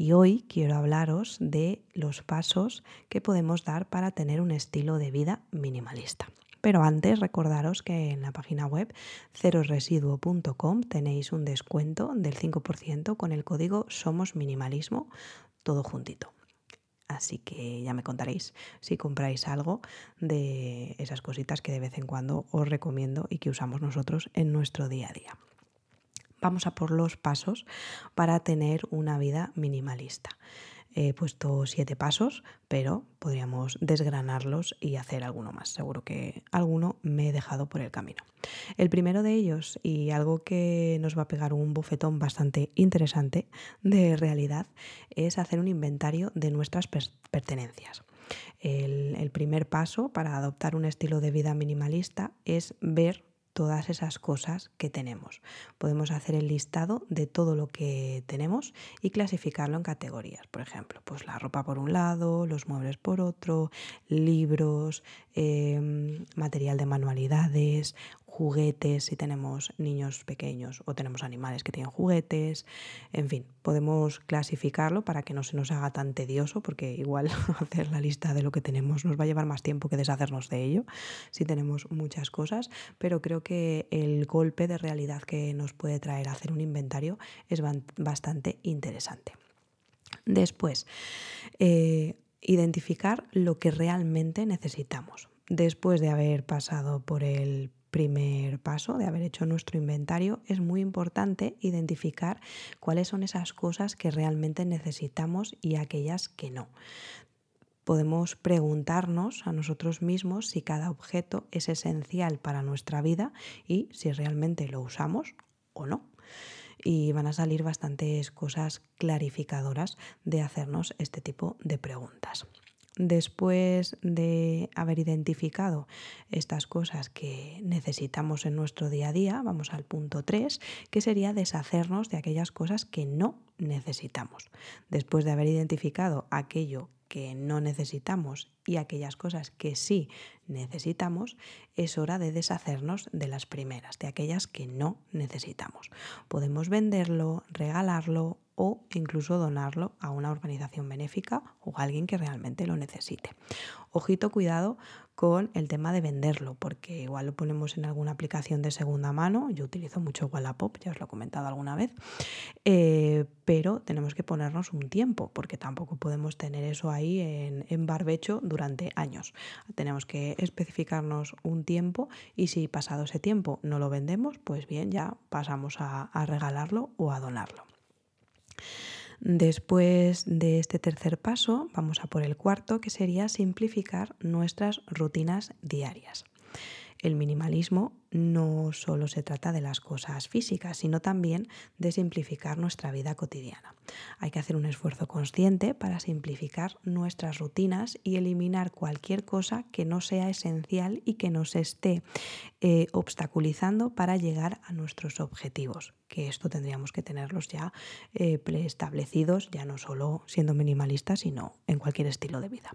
Y hoy quiero hablaros de los pasos que podemos dar para tener un estilo de vida minimalista. Pero antes recordaros que en la página web cerosresiduo.com tenéis un descuento del 5% con el código Somos Minimalismo, todo juntito. Así que ya me contaréis si compráis algo de esas cositas que de vez en cuando os recomiendo y que usamos nosotros en nuestro día a día vamos a por los pasos para tener una vida minimalista. He puesto siete pasos, pero podríamos desgranarlos y hacer alguno más. Seguro que alguno me he dejado por el camino. El primero de ellos, y algo que nos va a pegar un bofetón bastante interesante de realidad, es hacer un inventario de nuestras pertenencias. El, el primer paso para adoptar un estilo de vida minimalista es ver todas esas cosas que tenemos. Podemos hacer el listado de todo lo que tenemos y clasificarlo en categorías. Por ejemplo, pues la ropa por un lado, los muebles por otro, libros, em, material de manualidades, juguetes si tenemos niños pequeños o tenemos animales que tienen juguetes, en fin, podemos clasificarlo para que no se nos haga tan tedioso porque igual hacer la lista de lo que tenemos nos va a llevar más tiempo que deshacernos de ello si tenemos muchas cosas, pero creo que el golpe de realidad que nos puede traer hacer un inventario es bastante interesante. Después, eh, identificar lo que realmente necesitamos. Después de haber pasado por el primer paso de haber hecho nuestro inventario, es muy importante identificar cuáles son esas cosas que realmente necesitamos y aquellas que no. Podemos preguntarnos a nosotros mismos si cada objeto es esencial para nuestra vida y si realmente lo usamos o no. Y van a salir bastantes cosas clarificadoras de hacernos este tipo de preguntas después de haber identificado estas cosas que necesitamos en nuestro día a día, vamos al punto 3, que sería deshacernos de aquellas cosas que no necesitamos. Después de haber identificado aquello que no necesitamos y aquellas cosas que sí necesitamos, es hora de deshacernos de las primeras, de aquellas que no necesitamos. Podemos venderlo, regalarlo o incluso donarlo a una organización benéfica o a alguien que realmente lo necesite. Ojito, cuidado con el tema de venderlo, porque igual lo ponemos en alguna aplicación de segunda mano. Yo utilizo mucho Wallapop, ya os lo he comentado alguna vez, eh, pero tenemos que ponernos un tiempo, porque tampoco podemos tener eso ahí en, barbecho durante años. Tenemos que especificarnos un tiempo y si pasado ese tiempo no lo vendemos, pues bien, ya pasamos a regalarlo o a donarlo. Después de este tercer paso, vamos a por el cuarto, que sería simplificar nuestras rutinas diarias. El minimalismo no solo se trata de las cosas físicas, sino también de simplificar nuestra vida cotidiana. Hay que hacer un esfuerzo consciente para simplificar nuestras rutinas y eliminar cualquier cosa que no sea esencial y que nos esté eh, obstaculizando para llegar a nuestros objetivos, que esto tendríamos que tenerlos ya eh, preestablecidos, ya no solo siendo minimalistas, sino en cualquier estilo de vida.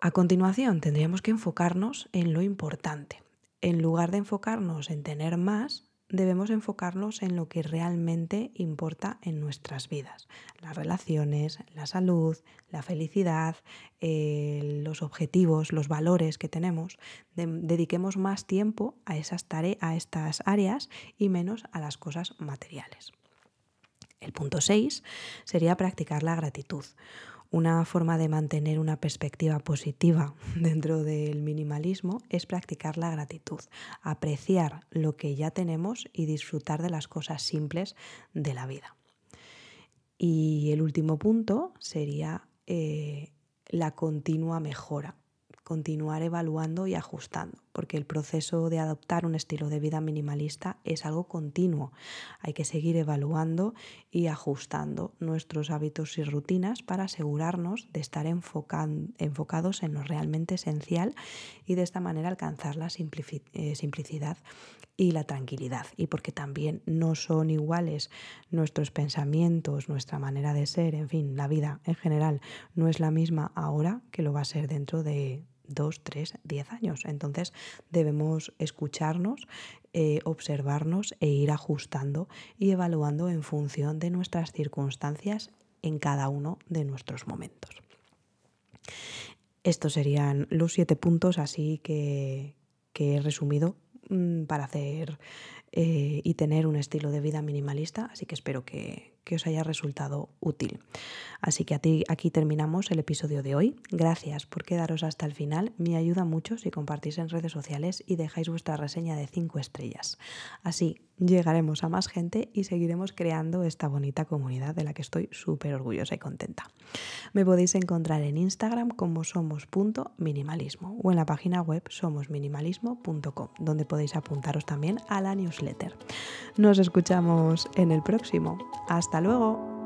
A continuación, tendríamos que enfocarnos en lo importante. En lugar de enfocarnos en tener más, debemos enfocarnos en lo que realmente importa en nuestras vidas. Las relaciones, la salud, la felicidad, eh, los objetivos, los valores que tenemos. dediquemos más tiempo a, esas a estas áreas y menos a las cosas materiales. El punto 6 sería practicar la gratitud. Una forma de mantener una perspectiva positiva dentro del minimalismo es practicar la gratitud, apreciar lo que ya tenemos y disfrutar de las cosas simples de la vida. Y el último punto sería eh, la continua mejora, continuar evaluando y ajustando porque el proceso de adoptar un estilo de vida minimalista es algo continuo. Hay que seguir evaluando y ajustando nuestros hábitos y rutinas para asegurarnos de estar enfocados en lo realmente esencial y de esta manera alcanzar la eh, simplicidad y la tranquilidad. Y porque también no son iguales nuestros pensamientos, nuestra manera de ser, en fin, la vida en general no es la misma ahora que lo va a ser dentro de dos, tres, diez años. Entonces debemos escucharnos, eh, observarnos e ir ajustando y evaluando en función de nuestras circunstancias en cada uno de nuestros momentos. Estos serían los siete puntos así que, que he resumido Mm, para hacer eh, y tener un estilo de vida minimalista, así que espero que, que os haya resultado útil. Así que aquí terminamos el episodio de hoy. Gracias por quedaros hasta el final. Me ayuda mucho si compartís en redes sociales y dejáis vuestra reseña de 5 estrellas. Así llegaremos a más gente y seguiremos creando esta bonita comunidad de la que estoy súper orgullosa y contenta. Me podéis encontrar en Instagram como somos.minimalismo o en la página web somosminimalismo.com, donde podéis apuntaros también a la newsletter. Nos escuchamos en el próximo. Hasta luego.